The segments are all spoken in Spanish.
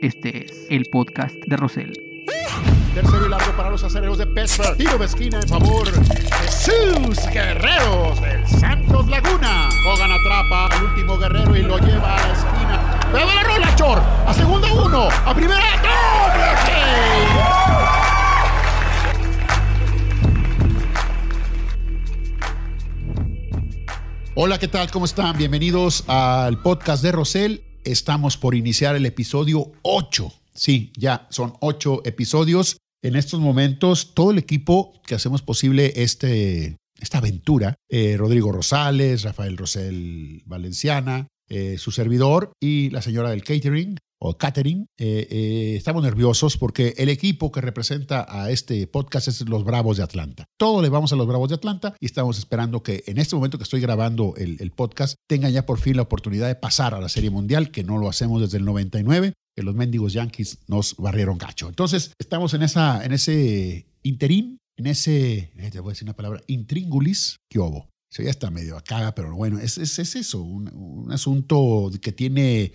Este es el podcast de Rosel. Tercero y largo para los acereros de Pittsburgh. Tiro de esquina en favor de sus guerreros del Santos Laguna. Hogan atrapa al último guerrero y lo lleva a la esquina. ¡Pero la rola, Chor! A segunda uno. A primera. Hola, ¿qué tal? ¿Cómo están? Bienvenidos al podcast de Rosel. Estamos por iniciar el episodio 8. Sí, ya son 8 episodios. En estos momentos, todo el equipo que hacemos posible este, esta aventura, eh, Rodrigo Rosales, Rafael Rosel Valenciana, eh, su servidor y la señora del catering, o catering, eh, eh, estamos nerviosos porque el equipo que representa a este podcast es los Bravos de Atlanta. Todo le vamos a los Bravos de Atlanta y estamos esperando que en este momento que estoy grabando el, podcast tengan ya por fin la oportunidad de pasar a la Serie Mundial, que no lo hacemos desde el 99, que los mendigos Yankees nos barrieron gacho. Entonces, estamos en, esa, en ese interín, en ese, eh, te voy a decir una palabra, intríngulis, que hubo. Eso ya está medio acá, pero bueno, es, es, es eso, un, un, asunto que tiene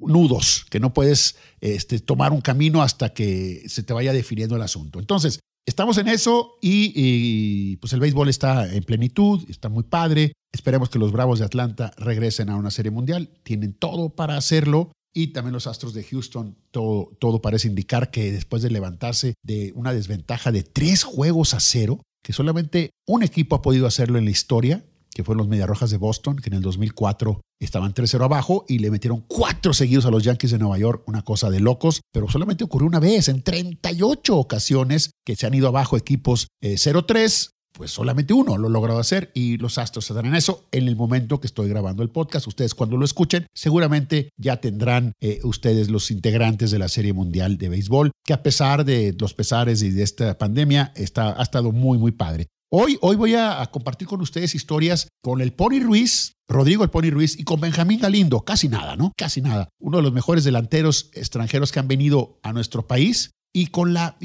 nudos, que no puedes este, tomar un camino hasta que se te vaya definiendo el asunto. Entonces, estamos en eso y, y, pues el béisbol está en plenitud, está muy padre. Esperemos que los Bravos de Atlanta regresen a una serie mundial. Tienen todo para hacerlo. Y también los Astros de Houston, todo, todo parece indicar que después de levantarse de una desventaja de tres juegos a cero, que solamente un equipo ha podido hacerlo en la historia, que fueron los Mediarrojas de Boston, que en el 2004 estaban 3-0 abajo y le metieron cuatro seguidos a los Yankees de Nueva York, una cosa de locos, pero solamente ocurrió una vez en 38 ocasiones que se han ido abajo equipos eh, 0-3. Pues solamente uno lo ha logrado hacer y los Astros están en eso en el momento que estoy grabando el podcast. Ustedes cuando lo escuchen seguramente ya tendrán eh, ustedes los integrantes de la Serie Mundial de Béisbol, que a pesar de los pesares y de esta pandemia está, ha estado muy, muy padre. Hoy, hoy voy a, compartir con ustedes historias con el Pony Ruiz, Rodrigo el Pony Ruiz y con Benjamín Galindo. Casi nada, ¿no? Casi nada. Uno de los mejores delanteros extranjeros que han venido a nuestro país. Y con la,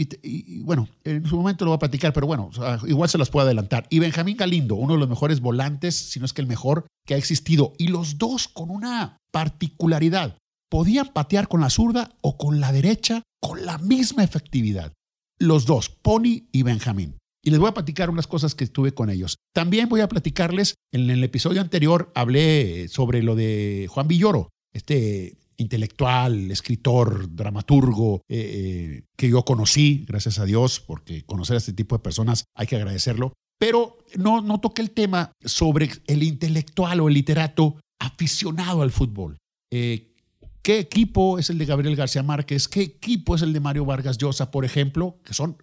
bueno, en su momento lo voy a platicar, pero bueno, o sea, igual se las puedo adelantar. Y Benjamín Galindo, uno de los mejores volantes, si no es que el mejor que ha existido. Y los dos con una particularidad. Podían patear con la zurda o con la derecha con la misma efectividad. Los dos, Pony y Benjamín y les voy a platicar unas cosas que estuve con ellos. También voy a platicarles, en el episodio anterior hablé sobre lo de Juan Villoro, este intelectual, escritor, dramaturgo eh, eh, que yo conocí, gracias a Dios, porque conocer a este tipo de personas hay que agradecerlo. Pero no, no toqué el tema sobre el intelectual o el literato aficionado al fútbol. Eh, ¿Qué equipo es el de Gabriel García Márquez? ¿Qué equipo es el de Mario Vargas Llosa, por ejemplo? Que son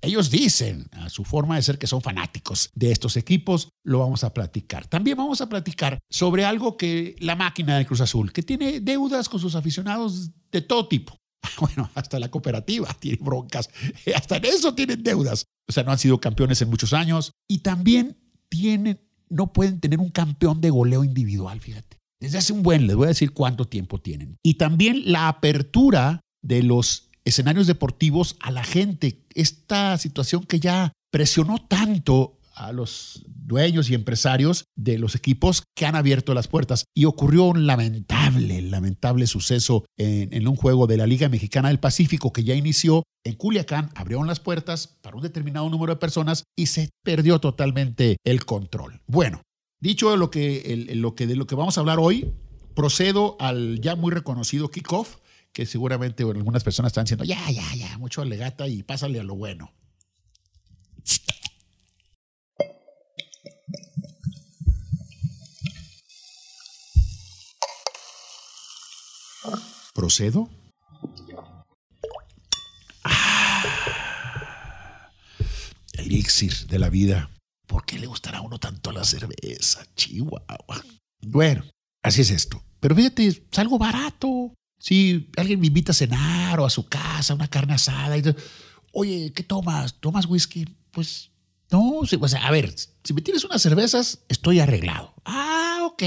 ellos dicen a su forma de ser que son fanáticos de estos equipos, lo vamos a platicar. También vamos a platicar sobre algo que la máquina de Cruz Azul, que tiene deudas con sus aficionados de todo tipo. Bueno, hasta la cooperativa tiene broncas, hasta en eso tienen deudas. O sea, no han sido campeones en muchos años y también tienen, no pueden tener un campeón de goleo individual, fíjate. Desde hace un buen, les voy a decir cuánto tiempo tienen. Y también la apertura de los escenarios deportivos a la gente. Esta situación que ya presionó tanto a los dueños y empresarios de los equipos que han abierto las puertas. Y ocurrió un lamentable, lamentable suceso en, en, un juego de la Liga Mexicana del Pacífico que ya inició en Culiacán. Abrieron las puertas para un determinado número de personas y se perdió totalmente el control. Bueno, dicho lo que, el, lo que, de lo que vamos a hablar hoy, procedo al ya muy reconocido kickoff que seguramente algunas personas están diciendo, ya, ya, ya, mucho alegata y pásale a lo bueno. ¿Procedo? Ah, elixir de la vida. ¿Por qué le gustará a uno tanto la cerveza? Chihuahua. Bueno, así es esto. Pero fíjate, es algo barato. Si alguien me invita a cenar o a su casa, una carne asada, y, oye, ¿qué tomas? ¿Tomas whisky? Pues no, sí, pues, a ver, si me tienes unas cervezas, estoy arreglado. Ah, ok.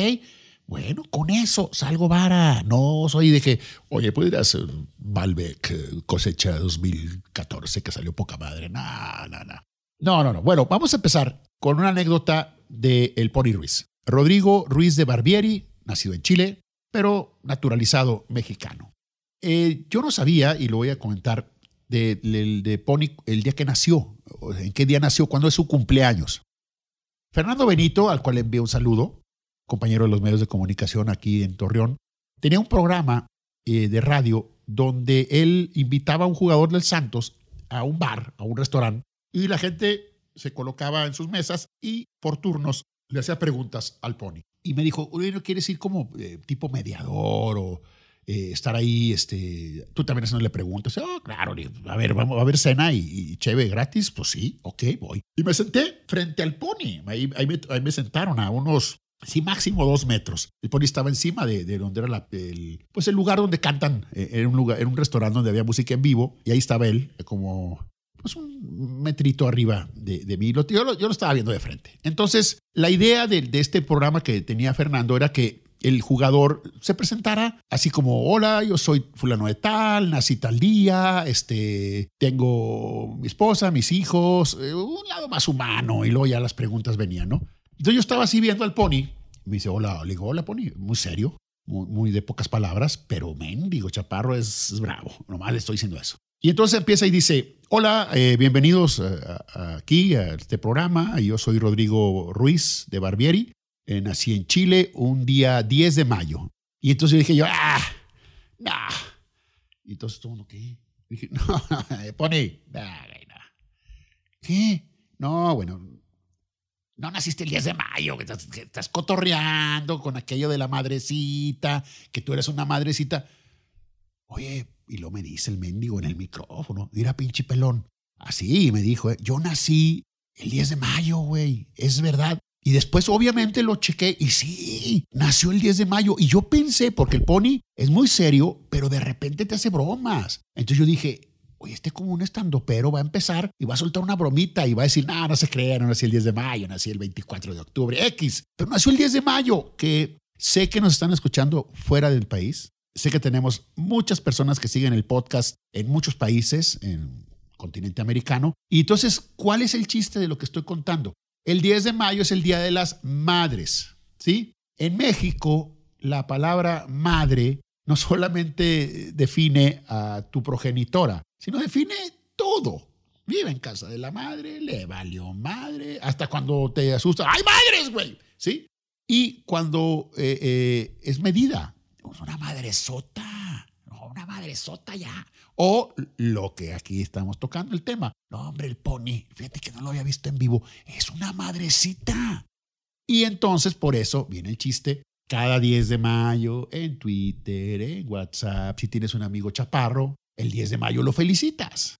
Bueno, con eso salgo vara. No soy de que, oye, ¿podrías hacer Malbec eh, cosecha 2014 que salió poca madre? No, no, no. No, no, no. Bueno, vamos a empezar con una anécdota de el Pony Ruiz. Rodrigo Ruiz de Barbieri, nacido en Chile, pero naturalizado mexicano. Eh, yo no sabía, y lo voy a comentar, de, de, Pony el día que nació, en qué día nació, cuándo es su cumpleaños. Fernando Benito, al cual le envío un saludo, compañero de los medios de comunicación aquí en Torreón, tenía un programa eh, de radio donde él invitaba a un jugador del Santos a un bar, a un restaurante, y la gente se colocaba en sus mesas y por turnos le hacía preguntas al Pony. Y me dijo, ¿no quieres ir como eh, tipo mediador o eh, estar ahí? Este, tú también haciéndole preguntas. Oh, claro, a ver, vamos a ver cena y, chévere gratis. Pues sí, ok, voy. Y me senté frente al Pony. Ahí, ahí, me, sentaron a unos sí, máximo dos metros. El pony estaba encima de, de donde era la, el, pues el lugar donde cantan. Eh, era un lugar, era un restaurante donde había música en vivo y ahí estaba él, como pues un metrito arriba de, de mí. Yo lo, yo lo, estaba viendo de frente. Entonces, la idea de, de, este programa que tenía Fernando era que el jugador se presentara así como, hola, yo soy fulano de tal, nací tal día, este, tengo mi esposa, mis hijos, eh, un lado más humano, y luego ya las preguntas venían, ¿no? Entonces yo estaba así viendo al Pony, me dice, hola, le digo, hola Pony, muy serio, muy, de pocas palabras, pero men, digo, Chaparro es, es bravo, nomás le estoy diciendo eso. Y entonces empieza y dice, hola, eh, bienvenidos a, aquí a este programa. Yo soy Rodrigo Ruiz de Barbieri. Eh, nací en Chile un día 10 de mayo. Y entonces dije yo, ah, no. Y entonces todo mundo, ¿qué? Dije, no, pone, nah, nah. ¿qué? No, bueno, no naciste el 10 de mayo, que estás, estás cotorreando con aquello de la madrecita, que tú eres una madrecita. Oye, y lo me dice el mendigo en el micrófono, mira pinche pelón. Así me dijo, eh, yo nací el 10 de mayo, güey, es verdad. Y después obviamente lo chequé y sí, nació el 10 de mayo. Y yo pensé, porque el pony es muy serio, pero de repente te hace bromas. Entonces yo dije, oye, este como un estandopero va a empezar y va a soltar una bromita y va a decir, no, no se crea, no nací el 10 de mayo, nací el 24 de octubre, X. Pero nació el 10 de mayo, que sé que nos están escuchando fuera del país. Sé que tenemos muchas personas que siguen el podcast en muchos países, en el continente americano. Y entonces, ¿cuál es el chiste de lo que estoy contando? El 10 de mayo es el Día de las Madres, ¿sí? En México, la palabra madre no solamente define a tu progenitora, sino define todo. Vive en casa de la madre, le valió madre, hasta cuando te asusta, ¡ay, madres, güey! ¿Sí? Y cuando eh, eh, es medida, una madresota, una madresota ya. O lo que aquí estamos tocando el tema. No, hombre, el pony, fíjate que no lo había visto en vivo, es una madrecita. Y entonces por eso viene el chiste. Cada 10 de mayo en Twitter, en WhatsApp, si tienes un amigo chaparro, el 10 de mayo lo felicitas.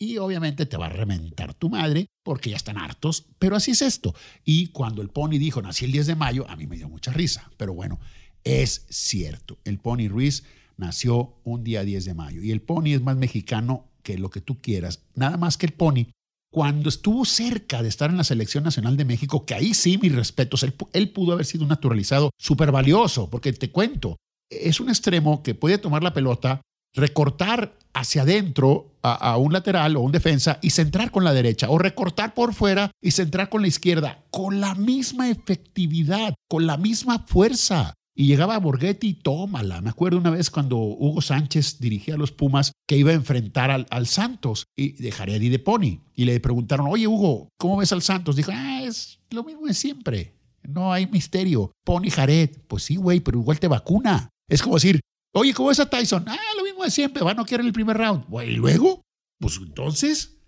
Y obviamente te va a reventar tu madre porque ya están hartos, pero así es esto. Y cuando el pony dijo, nací el 10 de mayo, a mí me dio mucha risa. Pero bueno, es cierto. El Pony Ruiz nació un día 10 de mayo y el Pony es más mexicano que lo que tú quieras. Nada más que el Pony, cuando estuvo cerca de estar en la Selección Nacional de México, que ahí sí, mis respetos, él, pudo haber sido un naturalizado súper valioso, porque te cuento, es un extremo que puede tomar la pelota, recortar hacia adentro a, a, un lateral o un defensa y centrar con la derecha, o recortar por fuera y centrar con la izquierda, con la misma efectividad, con la misma fuerza. Y llegaba a Borghetti y tómala. Me acuerdo una vez cuando Hugo Sánchez dirigía a los Pumas que iba a enfrentar al, al Santos y de Jared y de Pony. Y le preguntaron, oye Hugo, ¿cómo ves al Santos? Dijo, ah, es lo mismo de siempre. No hay misterio. Pony Jared. Pues sí, güey, pero igual te vacuna. Es como decir, oye, ¿cómo ves a Tyson? Ah, lo mismo de siempre. Va a no quiere en el primer round. Güey, y luego, pues entonces.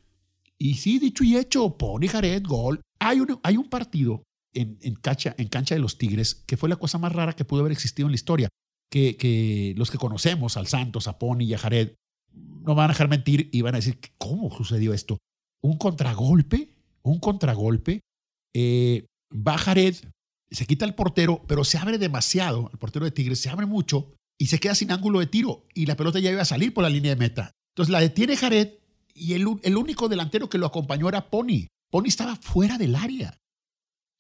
Y sí, dicho y hecho, Pony Jared, gol. Hay un, hay un partido en, en, cancha, en cancha de los Tigres, que fue la cosa más rara que pudo haber existido en la historia. Que, que los que conocemos, al Santos, a Pony y a Jared, no van a dejar mentir y van a decir, ¿cómo sucedió esto? Un contragolpe, un contragolpe, eh, va Jared, se quita el portero, pero se abre demasiado, el portero de Tigres se abre mucho y se queda sin ángulo de tiro y la pelota ya iba a salir por la línea de meta. Entonces la detiene Jared y el, el único delantero que lo acompañó era Pony. Pony estaba fuera del área.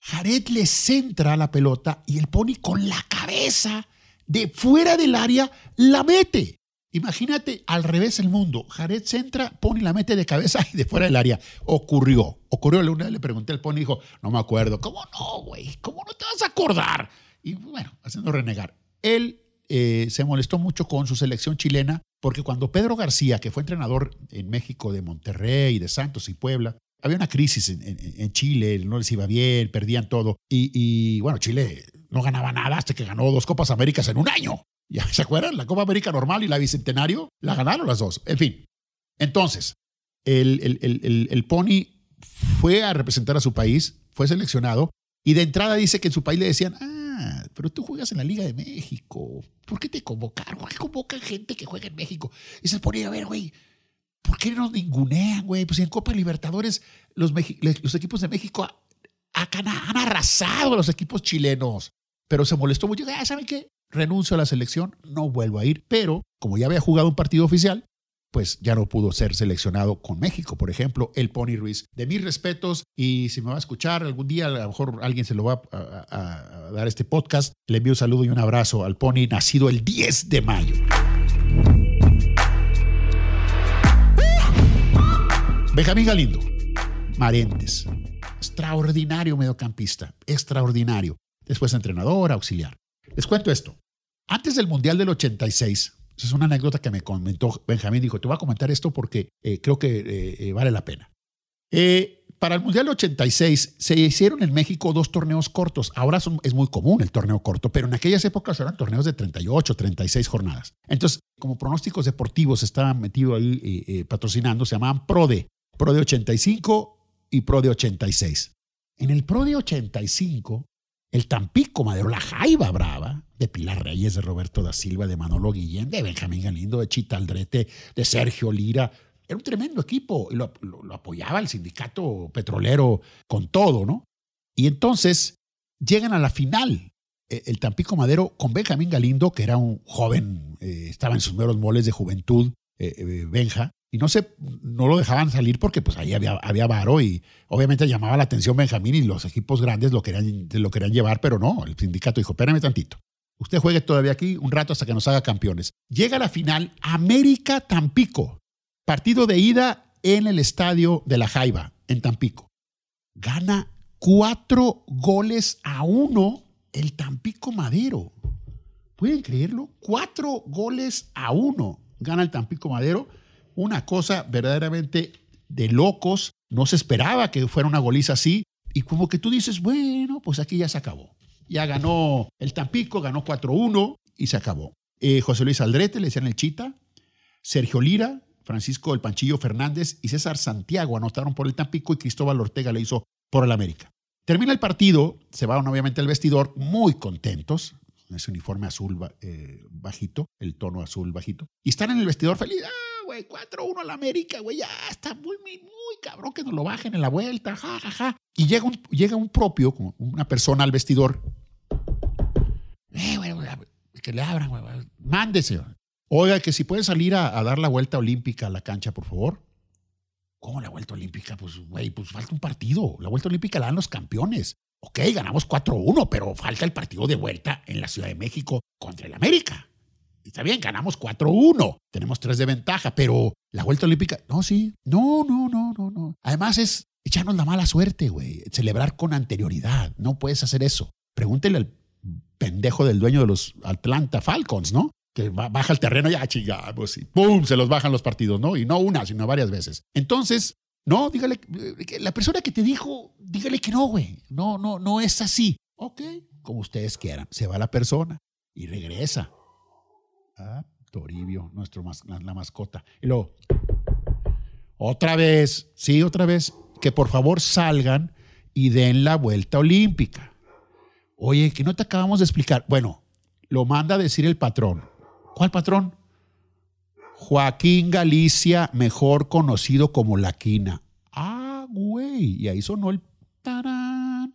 Jared le centra la pelota y el Pony con la cabeza de fuera del área la mete. Imagínate al revés el mundo. Jared centra, Pony la mete de cabeza y de fuera del área. Ocurrió. Ocurrió. Una vez le pregunté al Pony y dijo, no me acuerdo. ¿Cómo no, güey? ¿Cómo no te vas a acordar? Y bueno, haciendo renegar. Él eh, se molestó mucho con su selección chilena porque cuando Pedro García, que fue entrenador en México de Monterrey, de Santos y Puebla, había una crisis en, Chile, no les iba bien, perdían todo. Y, bueno, Chile no ganaba nada hasta que ganó dos Copas Américas en un año. ¿Ya se acuerdan? La Copa América normal y la Bicentenario la ganaron las dos. En fin. Entonces, el, el, Pony fue a representar a su país, fue seleccionado y de entrada dice que en su país le decían, ah, pero tú juegas en la Liga de México. ¿Por qué te convocaron? ¿Por qué convocan gente que juega en México? Y se ponía a ver, güey, ¿por qué nos ningunean, güey? Pues en Copa Libertadores los, los equipos de México han, arrasado a los equipos chilenos. Pero se molestó mucho. Ah, ¿Saben qué? Renuncio a la selección, no vuelvo a ir. Pero como ya había jugado un partido oficial, pues ya no pudo ser seleccionado con México, por ejemplo, el Pony Ruiz. De mis respetos, y si me va a escuchar algún día, a lo mejor alguien se lo va a, dar este podcast, le envío un saludo y un abrazo al Pony, nacido el 10 de mayo. Benjamín Galindo, Marentes, extraordinario mediocampista, extraordinario. Después entrenador, auxiliar. Les cuento esto. Antes del Mundial del 86, es una anécdota que me comentó Benjamín. Dijo, te voy a comentar esto porque eh, creo que eh, eh, vale la pena. para el Mundial 86 se hicieron en México dos torneos cortos. Ahora es muy común el torneo corto, pero en aquellas épocas eran torneos de 38, 36 jornadas. Entonces, como pronósticos deportivos estaban metidos ahí patrocinando, se llamaban PRODE, PRODE 85 y PRODE 86. En el PRODE 85 el Tampico Madero, la Jaiba Brava, de Pilar Reyes, de Roberto da Silva, de Manolo Guillén, de Benjamín Galindo, de Chita Aldrete, de Sergio Lira. Era un tremendo equipo y lo, apoyaba el sindicato petrolero con todo, ¿no? Y entonces llegan a la final e, el Tampico Madero con Benjamín Galindo, que era un joven, eh, estaba en sus meros moles de juventud, eh, eh, Benja, y no se, no lo dejaban salir porque pues ahí había, había varo y obviamente llamaba la atención Benjamín y los equipos grandes lo querían, lo querían llevar, pero no, el sindicato dijo, espérame tantito. Usted juegue todavía aquí un rato hasta que nos haga campeones. Llega la final América Tampico. Partido de ida en el estadio de la Jaiba, en Tampico. Gana cuatro goles a uno el Tampico Madero. ¿Pueden creerlo? Cuatro goles a uno gana el Tampico Madero una cosa verdaderamente de locos. No se esperaba que fuera una goliza así. Y como que tú dices, bueno, pues aquí ya se acabó. Ya ganó el Tampico, ganó 4-1 y se acabó. Eh, José Luis Aldrete, le decían el Chita, Sergio Lira, Francisco El Panchillo Fernández y César Santiago anotaron por el Tampico y Cristóbal Ortega le hizo por el América. Termina el partido, se van obviamente al vestidor muy contentos, ese uniforme azul eh, bajito, el tono azul bajito, y están en el vestidor feliz. Ah, güey, 4-1 al América, güey, ya está muy, muy, muy cabrón que nos lo bajen en la vuelta, ja, ja, ja. Y llega un, llega un propio, como una persona al vestidor. Eh, güey, que le abran, güey, mándese. Oiga, que si puede salir a, a dar la vuelta olímpica a la cancha, por favor. ¿Cómo la vuelta olímpica? Pues, güey, pues falta un partido. La vuelta olímpica la dan los campeones. Ok, ganamos 4-1, pero falta el partido de vuelta en la Ciudad de México contra el América. Está bien, ganamos 4-1, tenemos tres de ventaja, pero la vuelta olímpica, no, sí, no, no, no, no, no. Además es echarnos la mala suerte, güey, celebrar con anterioridad, no puedes hacer eso. Pregúntele al pendejo del dueño de los Atlanta Falcons, ¿no? Que baja el terreno, ya chingamos y ¡pum! Se los bajan los partidos, ¿no? Y no una, sino varias veces. Entonces, no, dígale, eh, la persona que te dijo, dígale que no, güey. No, no, no es así. Ok, como ustedes quieran. Se va la persona y regresa. Ah, Toribio, nuestro la, mascota. Y luego, otra vez, sí, otra vez, que por favor salgan y den la vuelta olímpica. Oye, que no te acabamos de explicar. Bueno, lo manda a decir el patrón. ¿Cuál patrón? Joaquín Galicia, mejor conocido como La Quina. Ah, güey, y ahí sonó el tarán.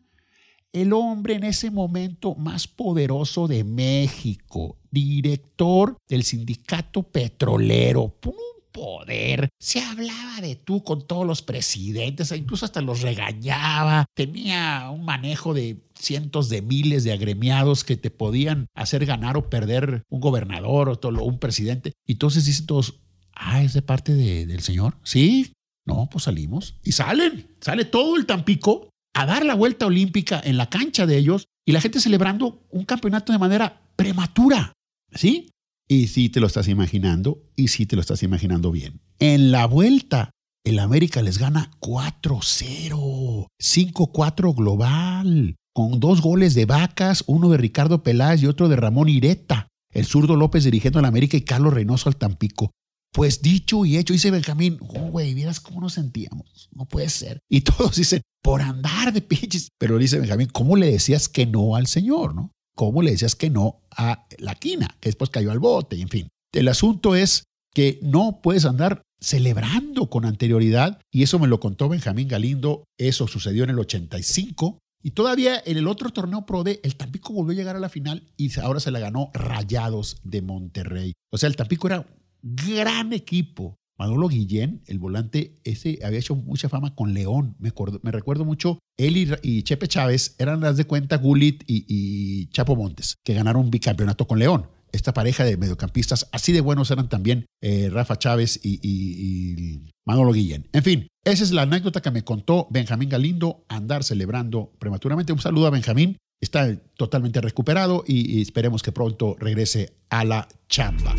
El hombre en ese momento más poderoso de México, director del sindicato petrolero, un poder. Se hablaba de tú con todos los presidentes, incluso hasta los regañaba. Tenía un manejo de cientos de miles de agremiados que te podían hacer ganar o perder un gobernador o todo, un presidente. Y entonces dicen todos, ah, es de parte del señor. Sí, no, pues salimos. Y salen, sale todo el Tampico a dar la vuelta olímpica en la cancha de ellos y la gente celebrando un campeonato de manera prematura. ¿Sí? Y sí te lo estás imaginando, y sí te lo estás imaginando bien. En la vuelta, el América les gana 4-0, 5-4 global, con dos goles de Vacas, uno de Ricardo Peláez y otro de Ramón Ireta. El zurdo López dirigiendo al América y Carlos Reynoso al Tampico. Pues dicho y hecho, dice Benjamín, oh, güey, vieras cómo nos sentíamos. No puede ser. Y todos dicen, por andar de pinches. Pero dice Benjamín, ¿cómo le decías que no al Señor, no? ¿Cómo le decías que no a la quina, que después cayó al bote, en fin? El asunto es que no puedes andar celebrando con anterioridad, y eso me lo contó Benjamín Galindo, eso sucedió en el 85, y todavía en el otro torneo Pro D, el Tampico volvió a llegar a la final y ahora se la ganó Rayados de Monterrey. O sea, el Tampico era gran equipo. Manolo Guillén, el volante, ese había hecho mucha fama con León. Me, acuerdo, me recuerdo mucho, él y, Chepe Chávez eran las de cuenta Gulit y, Chapo Montes, que ganaron bicampeonato con León. Esta pareja de mediocampistas, así de buenos eran también eh, Rafa Chávez y Manolo Guillén. En fin, esa es la anécdota que me contó Benjamín Galindo, andar celebrando prematuramente. Un saludo a Benjamín, está totalmente recuperado y esperemos que pronto regrese a la chamba.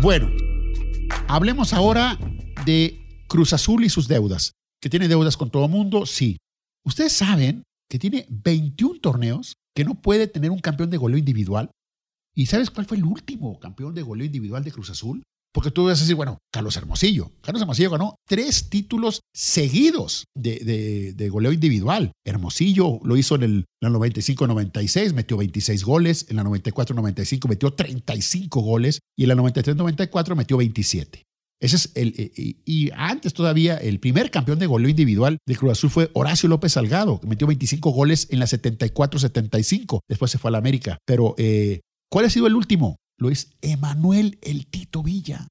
Bueno, hablemos ahora de Cruz Azul y sus deudas. ¿Que tiene deudas con todo mundo? Sí. Ustedes saben que tiene 21 torneos, que no puede tener un campeón de goleo individual. ¿Y sabes cuál fue el último campeón de goleo individual de Cruz Azul? Porque tú vas a decir, bueno, Carlos Hermosillo. Carlos Hermosillo ganó tres títulos seguidos de, goleo individual. Hermosillo lo hizo en el, 95-96, metió 26 goles. En la 94-95 metió 35 goles. Y en la 93-94 metió 27. Ese es el, eh, y, antes todavía, el primer campeón de goleo individual del Cruz Azul fue Horacio López Salgado, que metió 25 goles en la 74-75. Después se fue a la América. Pero, eh, ¿cuál ha sido el último? lo es Emanuel el Tito Villa.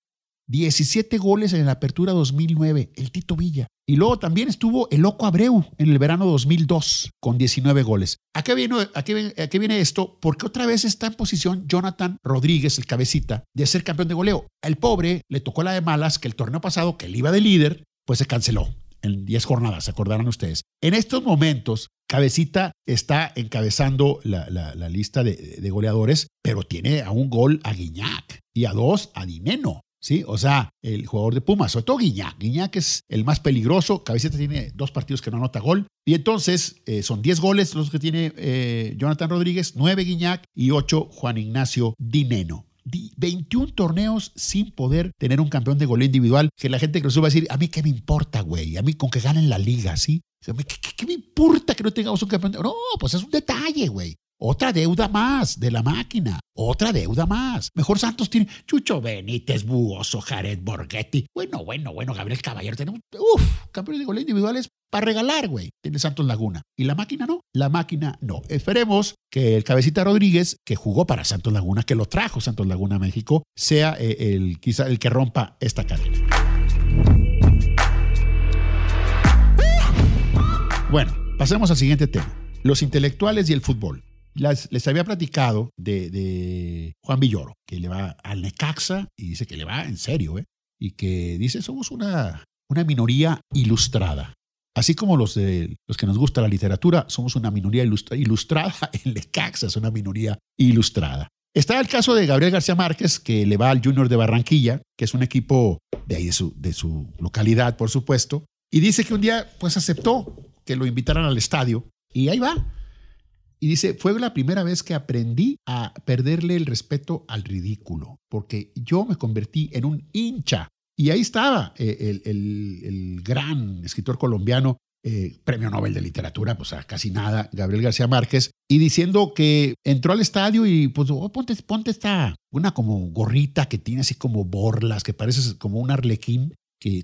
17 goles en la apertura 2009, el Tito Villa. Y luego también estuvo el Loco Abreu en el verano 2002 con 19 goles. ¿A qué, viene, a, qué, ¿A qué viene esto? Porque otra vez está en posición Jonathan Rodríguez, el cabecita, de ser campeón de goleo. El pobre le tocó la de malas que el torneo pasado, que él iba de líder, pues se canceló en 10 jornadas, se acordarán ustedes. En estos momentos, Cabecita está encabezando la, lista de, goleadores, pero tiene a un gol a Guiñac y a dos a Dineno. ¿Sí? O sea, el jugador de Pumas, sobre todo Guiñac. Guiñac es el más peligroso. Cabecita tiene dos partidos que no anota gol. Y entonces eh, son 10 goles los que tiene eh, Jonathan Rodríguez, 9 Guiñac y 8 Juan Ignacio Dineno. 21 torneos sin poder tener un campeón de goleo individual, que la gente que lo va a decir, a mí qué me importa, güey, a mí con que ganen la liga, ¿sí? ¿Qué, me importa que no tengamos un campeón? No, pues es un detalle, güey. Otra deuda más de la máquina. Otra deuda más. Mejor Santos tiene Chucho Benítez, Buoso, Jared Borghetti. Bueno, bueno, bueno, Gabriel Caballero. Tenemos, uff, campeones de goleo individuales para regalar, güey. Tiene Santos Laguna. ¿Y la máquina no? La máquina no. Esperemos que el Cabecita Rodríguez, que jugó para Santos Laguna, que lo trajo Santos Laguna a México, sea eh, el, quizá el que rompa esta cadena. Bueno, pasemos al siguiente tema. Los intelectuales y el fútbol. Les había platicado de, Juan Villoro, que le va al Necaxa y dice que le va en serio, ¿eh? y que dice somos una, una minoría ilustrada. Así como los, de, los que nos gusta la literatura, somos una minoría ilustrada, el Necaxa es una minoría ilustrada. Está el caso de Gabriel García Márquez, que le va al Junior de Barranquilla, que es un equipo de ahí de su, de su localidad, por supuesto, y dice que un día pues aceptó que lo invitaran al estadio y ahí va. Y dice, fue la primera vez que aprendí a perderle el respeto al ridículo, porque yo me convertí en un hincha. Y ahí estaba eh, el, gran escritor colombiano, eh, premio Nobel de Literatura, pues a casi nada, Gabriel García Márquez, y diciendo que entró al estadio y pues, oh, ponte, ponte esta, una como gorrita que tiene así como borlas, que parece como un arlequín,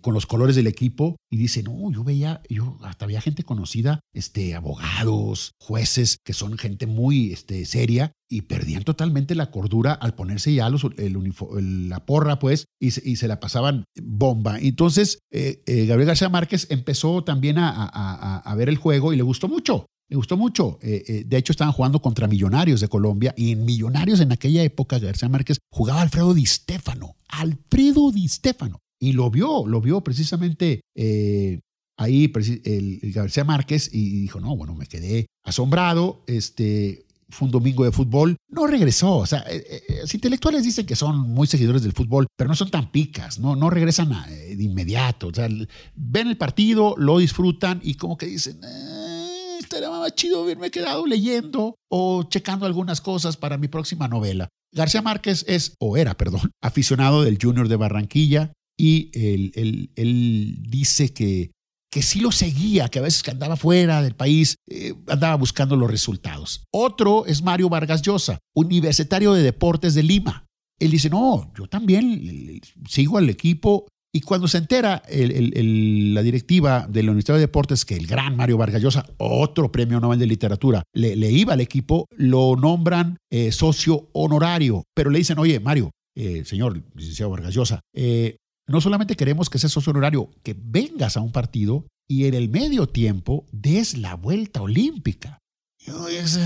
con los colores del equipo y dice, no, yo veía, yo hasta había gente conocida, este, abogados, jueces, que son gente muy este, seria y perdían totalmente la cordura al ponerse ya el, la porra, pues, y, se la pasaban bomba. Entonces, eh, eh, Gabriel García Márquez empezó también a, ver el juego y le gustó mucho. Le gustó mucho. Eh, de hecho, estaban jugando contra Millonarios de Colombia y en Millonarios en aquella época García Márquez jugaba Alfredo Di Stéfano. Alfredo Di Stéfano y lo vio, lo vio precisamente eh, ahí el, García Márquez y dijo, no, bueno, me quedé asombrado, este, fue un domingo de fútbol, no regresó. O sea, eh, eh, los intelectuales dicen que son muy seguidores del fútbol, pero no son tan picas, no, no regresan de inmediato. O sea, ven el partido, lo disfrutan y como que dicen, eh, estaría más chido haberme quedado leyendo o checando algunas cosas para mi próxima novela. García Márquez es, o era, perdón, aficionado del Junior de Barranquilla y él, él, dice que, que sí lo seguía, que a veces andaba fuera del país, eh, andaba buscando los resultados. Otro es Mario Vargas Llosa, universitario de deportes de Lima. Él dice, no, yo también sigo al equipo. Y cuando se entera la directiva de la Universidad de Deportes que el gran Mario Vargas Llosa, otro premio Nobel de Literatura, le, iba al equipo, lo nombran eh, socio honorario. Pero le dicen, oye, Mario, eh, señor licenciado Vargas Llosa, no solamente queremos que seas socio honorario, que vengas a un partido y en el medio tiempo des la vuelta olímpica. Yo, es,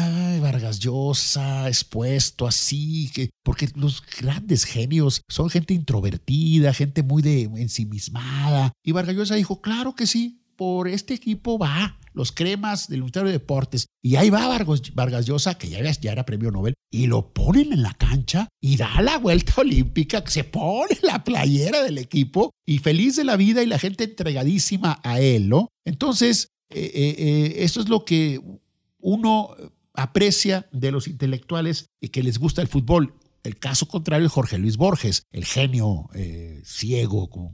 Vargas Llosa, expuesto así, que, porque los grandes genios son gente introvertida, gente muy de ensimismada. Y Vargas Llosa dijo, claro que sí, por este equipo va los cremas del Ministerio de Deportes. Y ahí va Vargas, Llosa, que ya, era premio Nobel, y lo ponen en la cancha y da la vuelta olímpica, se pone la playera del equipo y feliz de la vida y la gente entregadísima a él, ¿no? Entonces, eh, eh, eh, esto es lo que uno aprecia de los intelectuales y que les gusta el fútbol. El caso contrario es Jorge Luis Borges, el genio ciego, como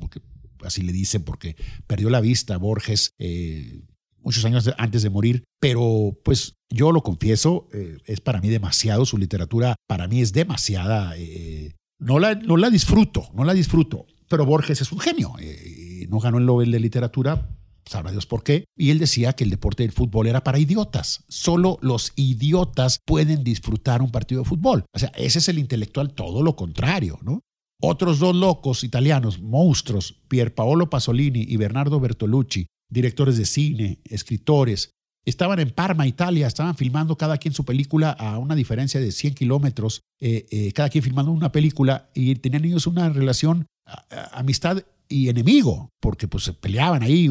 así le dicen, porque perdió la vista Borges muchos años antes de morir, pero pues yo lo confieso, eh, es para mí demasiado, su literatura para mí es demasiada, eh, no, la, no la disfruto, no la disfruto, pero Borges es un genio, eh, no ganó el Nobel de Literatura, sabrá Dios por qué, y él decía que el deporte del fútbol era para idiotas, solo los idiotas pueden disfrutar un partido de fútbol, o sea, ese es el intelectual, todo lo contrario, ¿no? Otros dos locos italianos, monstruos, Pier Paolo Pasolini y Bernardo Bertolucci, directores de cine, escritores. Estaban en Parma, Italia, estaban filmando cada quien su película a una diferencia de 100 kilómetros, eh, eh, cada quien filmando una película y tenían ellos una relación, amistad y enemigo, porque pues se peleaban ahí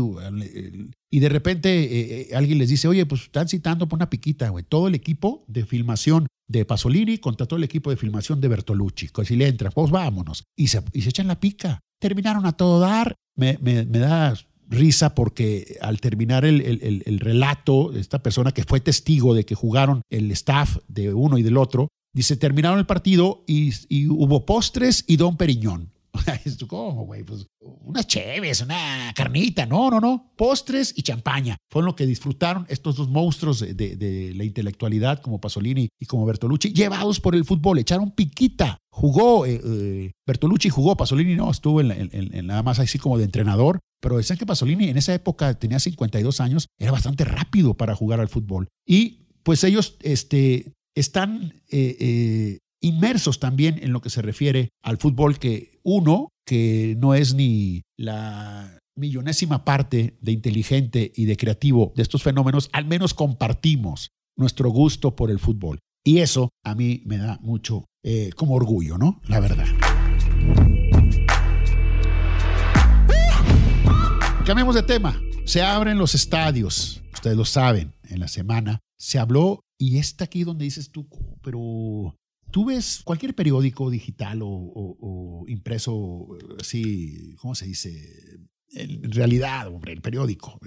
y de repente eh, alguien les dice, oye, pues están citando por una piquita, güey, todo el equipo de filmación de Pasolini contra todo el equipo de filmación de Bertolucci, si le entra, pues vámonos, y se, y se echan la pica. Terminaron a todo dar, me, me, me da risa porque al terminar el, el, el, relato, esta persona que fue testigo de que jugaron el staff de uno y del otro, dice, terminaron el partido y, y hubo postres y don Periñón. ¿Cómo, güey? Pues unas cheves, una carnita. No, no, no. Postres y champaña. Fueron lo que disfrutaron estos dos monstruos de, de, la intelectualidad como Pasolini y como Bertolucci, llevados por el fútbol. Echaron piquita. Jugó, eh, eh, Bertolucci jugó, Pasolini no, estuvo en, nada más así como de entrenador. Pero decían que Pasolini en esa época tenía 52 años, era bastante rápido para jugar al fútbol. Y pues ellos este, están eh, inmersos también en lo que se refiere al fútbol, que uno, que no es ni la millonésima parte de inteligente y de creativo de estos fenómenos, al menos compartimos nuestro gusto por el fútbol. Y eso a mí me da mucho eh, como orgullo, ¿no? La verdad. Cambiemos de tema. Se abren los estadios, ustedes lo saben, en la semana se habló y está aquí donde dices tú, pero tú ves cualquier periódico digital o, impreso, así, ¿cómo se dice? En realidad, hombre, el periódico.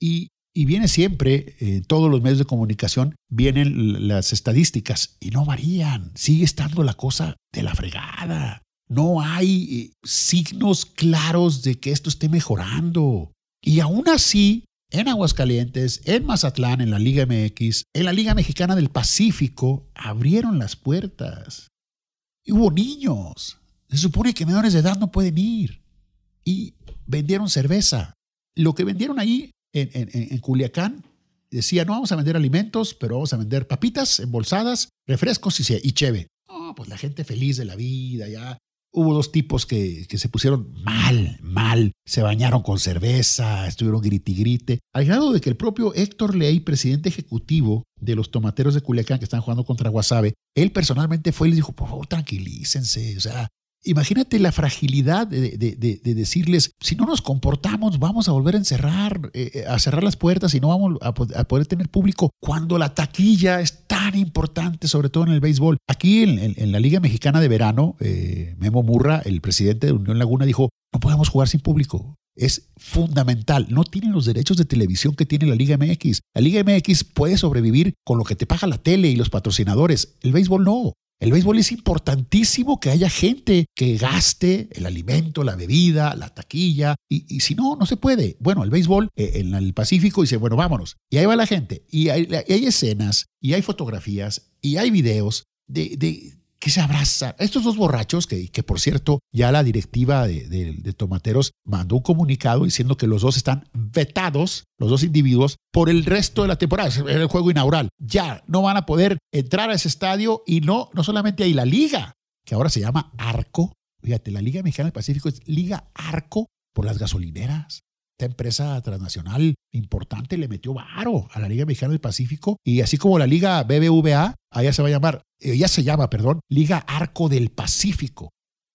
y, viene siempre, en todos los medios de comunicación, vienen las estadísticas y no varían. Sigue estando la cosa de la fregada. No hay eh, signos claros de que esto esté mejorando. Y aún así, en Aguascalientes, en Mazatlán, en la Liga MX, en la Liga Mexicana del Pacífico, abrieron las puertas. Y hubo niños. Se supone que menores de edad no pueden ir. Y vendieron cerveza. Lo que vendieron ahí en, Culiacán decía, no vamos a vender alimentos, pero vamos a vender papitas embolsadas, refrescos y, y cheve. Oh, pues la gente feliz de la vida, ya Hubo dos tipos que, se pusieron mal, mal, se bañaron con cerveza, estuvieron griti grite, al grado de que el propio Héctor Ley, presidente ejecutivo de los tomateros de Culiacán que están jugando contra Guasave, él personalmente fue y les dijo, por favor, tranquilícense, o sea, Imagínate la fragilidad de, decirles, si no nos comportamos, vamos a volver a encerrar, eh, eh, a cerrar las puertas y no vamos a, poder tener público cuando la taquilla es tan importante, sobre todo en el béisbol. Aquí en, la Liga Mexicana de Verano, eh, Memo Murra, el presidente de Unión Laguna, dijo, no podemos jugar sin público. Es fundamental. No tienen los derechos de televisión que tiene la Liga MX. La Liga MX puede sobrevivir con lo que te paga la tele y los patrocinadores. El béisbol no. El béisbol es importantísimo que haya gente que gaste el alimento, la bebida, la taquilla, y, si no, no se puede. Bueno, el béisbol eh, en el Pacífico dice, bueno, vámonos. Y ahí va la gente. Y hay, escenas, y hay fotografías, y hay videos de, que se abraza. Estos dos borrachos, que, que por cierto, ya la directiva de, Tomateros mandó un comunicado diciendo que los dos están vetados, los dos individuos, por el resto de la temporada. Es el juego inaugural. Ya no van a poder entrar a ese estadio y no, no solamente hay la liga, que ahora se llama Arco. Fíjate, la Liga Mexicana del Pacífico es Liga Arco por las gasolineras esta empresa transnacional importante le metió varo a la Liga Mexicana del Pacífico y así como la Liga BBVA, allá se va a llamar, ella se llama, perdón, Liga Arco del Pacífico.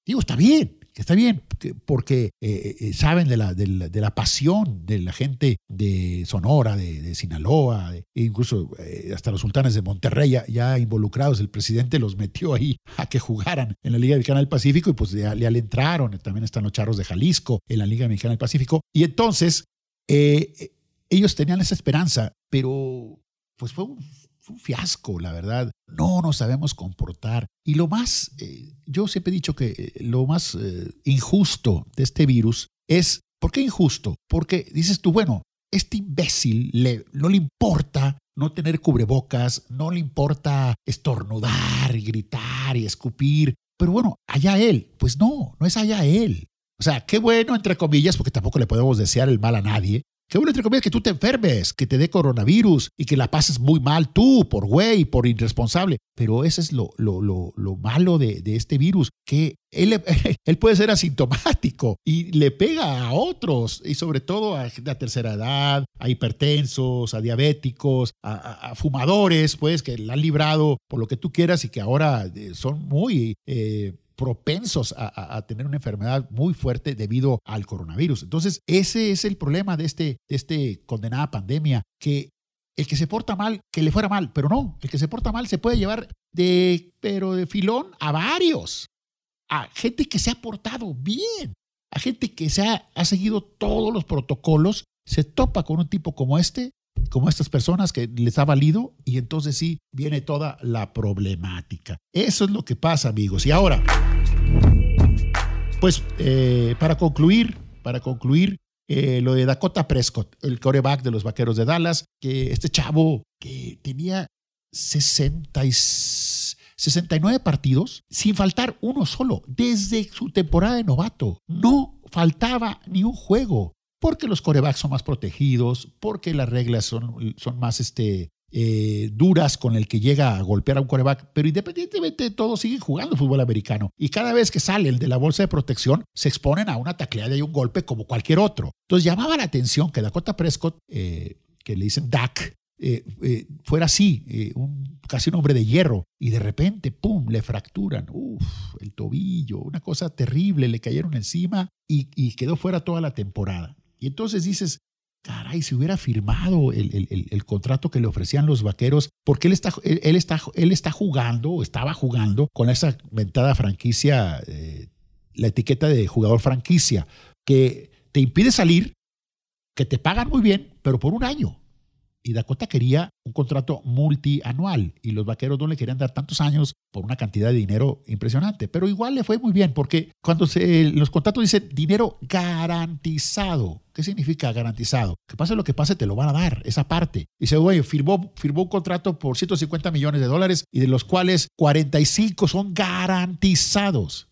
Digo, está bien, que está bien, porque eh, eh, saben de la, de, la, pasión de la gente de Sonora, de, Sinaloa, e incluso eh, hasta los sultanes de Monterrey ya, involucrados, el presidente los metió ahí a que jugaran en la Liga Mexicana del Pacífico y pues ya, le entraron, también están los charros de Jalisco en la Liga Mexicana del Pacífico, y entonces ellos tenían esa esperanza, pero pues fue un un fiasco, la verdad. No nos sabemos comportar. Y lo más, eh, yo siempre he dicho que eh, lo más eh, injusto de este virus es, ¿por qué injusto? Porque dices tú, bueno, este imbécil le, no le importa no tener cubrebocas, no le importa estornudar y gritar y escupir. Pero bueno, allá él. Pues no, no es allá él. O sea, qué bueno, entre comillas, porque tampoco le podemos desear el mal a nadie, Qué bueno, entre comillas, que tú te enfermes, que te dé coronavirus y que la pases muy mal tú, por güey, por irresponsable. Pero ese es lo, lo, lo, lo malo de, de, este virus, que él, él, puede ser asintomático y le pega a otros, y sobre todo a la tercera edad, a hipertensos, a diabéticos, a, fumadores, pues, que la han librado por lo que tú quieras y que ahora eh, son muy... Eh, propensos a, tener una enfermedad muy fuerte debido al coronavirus. Entonces, ese es el problema de este, de este condenada pandemia, que el que se porta mal, que le fuera mal, pero no, el que se porta mal se puede llevar de, pero de filón a varios, a gente que se ha portado bien, a gente que se ha, ha seguido todos los protocolos, se topa con un tipo como este como estas personas que les ha valido y entonces sí viene toda la problemática. Eso es lo que pasa, amigos. Y ahora, pues eh, para concluir, para concluir, eh, lo de Dakota Prescott, el coreback de los Vaqueros de Dallas, que este chavo que tenía 60 69 partidos sin faltar uno solo desde su temporada de novato. No faltaba ni un juego porque los corebacks son más protegidos, porque las reglas son, son más este, eh, duras con el que llega a golpear a un coreback, pero independientemente todos siguen jugando fútbol americano y cada vez que salen de la bolsa de protección se exponen a una tacleada y un golpe como cualquier otro. Entonces llamaba la atención que Dakota Prescott, eh, que le dicen Dak, eh, fuera así, un, casi un hombre de hierro, y de repente, ¡pum!, le fracturan, uff, el tobillo, una cosa terrible, le cayeron encima y quedó fuera toda la temporada. Y entonces dices, caray, si hubiera firmado el, contrato que le ofrecían los vaqueros, porque él está, él, está, él está jugando, estaba jugando con esa ventada franquicia, eh, la etiqueta de jugador franquicia, que te impide salir, que te pagan muy bien, pero por un año y Dakota quería un contrato multianual y los vaqueros no le querían dar tantos años por una cantidad de dinero impresionante, pero igual le fue muy bien porque cuando se, los contratos dicen dinero garantizado, ¿qué significa garantizado? Que pase lo que pase te lo van a dar, esa parte. Dice, güey, firmó, firmó un contrato por 150 millones de dólares y de los cuales 45 son garantizados.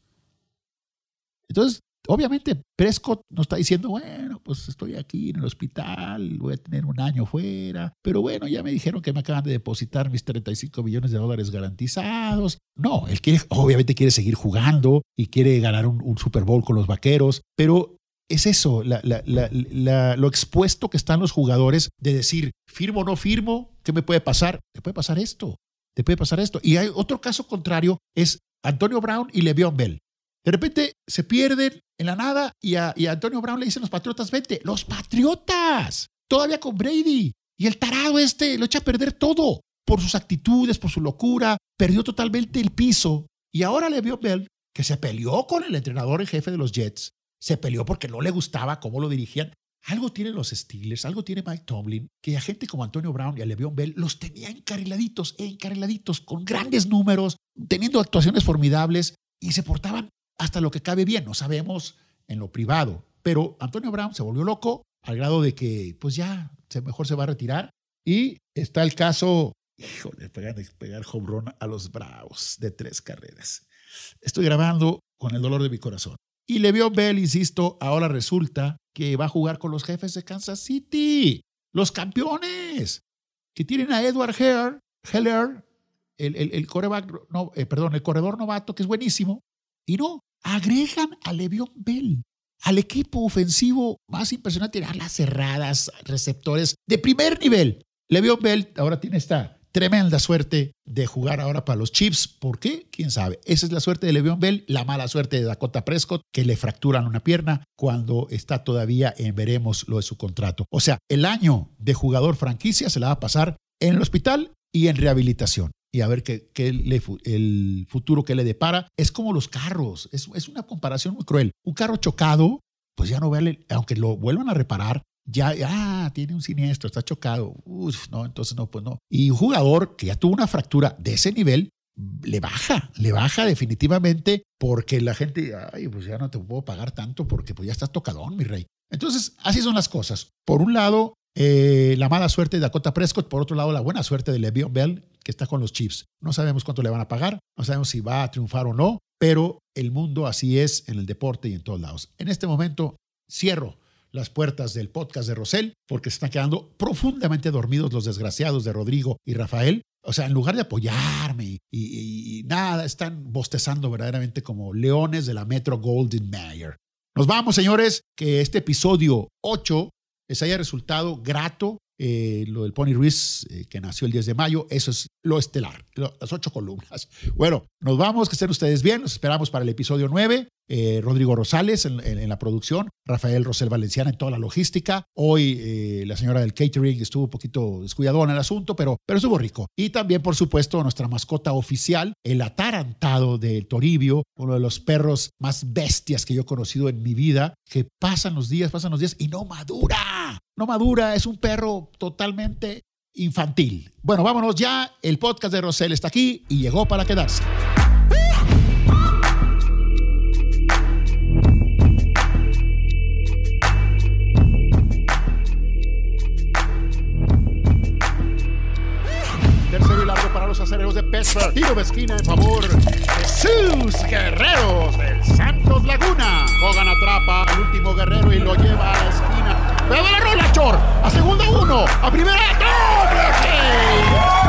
Entonces, Obviamente, Prescott no está diciendo, bueno, pues estoy aquí en el hospital, voy a tener un año fuera, pero bueno, ya me dijeron que me acaban de depositar mis 35 millones de dólares garantizados. No, él quiere, obviamente quiere seguir jugando y quiere ganar un, Super Bowl con los vaqueros, pero es eso, lo expuesto que están los jugadores de decir, firmo o no firmo, ¿qué me puede pasar? Te puede pasar esto, te puede pasar esto. Y hay otro caso contrario, es Antonio Brown y Le'Veon Bell. De repente se pierden en la nada y a, y Antonio Brown le dicen los Patriotas, vete. Los Patriotas. Todavía con Brady. Y el tarado este lo echa a perder todo por sus actitudes, por su locura. Perdió totalmente el piso. Y ahora le vio Bell que se peleó con el entrenador en jefe de los Jets. Se peleó porque no le gustaba cómo lo dirigían. Algo tienen los Steelers, algo tiene Mike Tomlin, que a gente como Antonio Brown y a Le'Veon Bell los tenía encarriladitos, encarriladitos, con grandes números, teniendo actuaciones formidables y se portaban hasta lo que cabe bien. No sabemos en lo privado, pero Antonio Brown se volvió loco al grado de que, pues ya, mejor se va a retirar. Y está el caso, híjole, pegar, pegar home a los Bravos de tres carreras. Estoy grabando con el dolor de mi corazón. Y Le'Veon Bell, insisto, ahora resulta que va a jugar con los jefes de Kansas City, los campeones, que tienen a Edward Heller, el, el, no, eh, el corredor novato, que es buenísimo, y no, agregan a Le'Veon Bell al equipo ofensivo más impresionante, las cerradas, receptores de primer nivel. Le'Veon Bell ahora tiene esta tremenda suerte de jugar ahora para los Chiefs. ¿Por qué? ¿Quién sabe? Esa es la suerte de Le'Veon Bell, la mala suerte de Dakota Prescott, que le fracturan una pierna cuando está todavía en veremos lo de su contrato. O sea, el año de jugador franquicia se la va a pasar en el hospital y en rehabilitación. Y a ver qué, el futuro que le depara. Es como los carros. Es, es una comparación muy cruel. Un carro chocado, pues ya no vale, aunque lo vuelvan a reparar, ya, ah, tiene un siniestro, está chocado. Uf, no, entonces no, pues no. Y un jugador que ya tuvo una fractura de ese nivel, le baja, le baja definitivamente porque la gente, ay, pues ya no te puedo pagar tanto porque pues ya estás tocadón, mi rey. Entonces, así son las cosas. Por un lado, eh, la mala suerte de Dakota Prescott, por otro lado, la buena suerte de Le'Veon Bell, que está con los Chiefs. No sabemos cuánto le van a pagar, no sabemos si va a triunfar o no, pero el mundo así es en el deporte y en todos lados. En este momento, cierro las puertas del podcast de Rosell porque se están quedando profundamente dormidos los desgraciados de Rodrigo y Rafael. O sea, en lugar de apoyarme y, nada, están bostezando verdaderamente como leones de la Metro Golden Mayer. Nos vamos, señores, que este episodio 8 les haya resultado grato eh, lo del Pony Ruiz, eh, que nació el 10 de mayo, eso es lo estelar, las ocho columnas. Bueno, nos vamos, que estén ustedes bien, nos esperamos para el episodio 9. Eh, Rodrigo Rosales en, la producción, Rafael Rosel Valenciana en toda la logística. Hoy la señora del catering estuvo un poquito descuidadona en el asunto, pero, pero estuvo rico. Y también, por supuesto, nuestra mascota oficial, el atarantado del Toribio, uno de los perros más bestias que yo he conocido en mi vida, que pasan los días, pasan los días y no madura no madura, es un perro totalmente infantil. Bueno, vámonos ya. El podcast de Rosel está aquí y llegó para quedarse. los acereros de Pittsburgh. Tiro de esquina en favor de sus guerreros del Santos Laguna. Hogan atrapa al último guerrero y lo lleva a la esquina. ¡Bebe la rola, Chor! A segunda uno, a primera, doble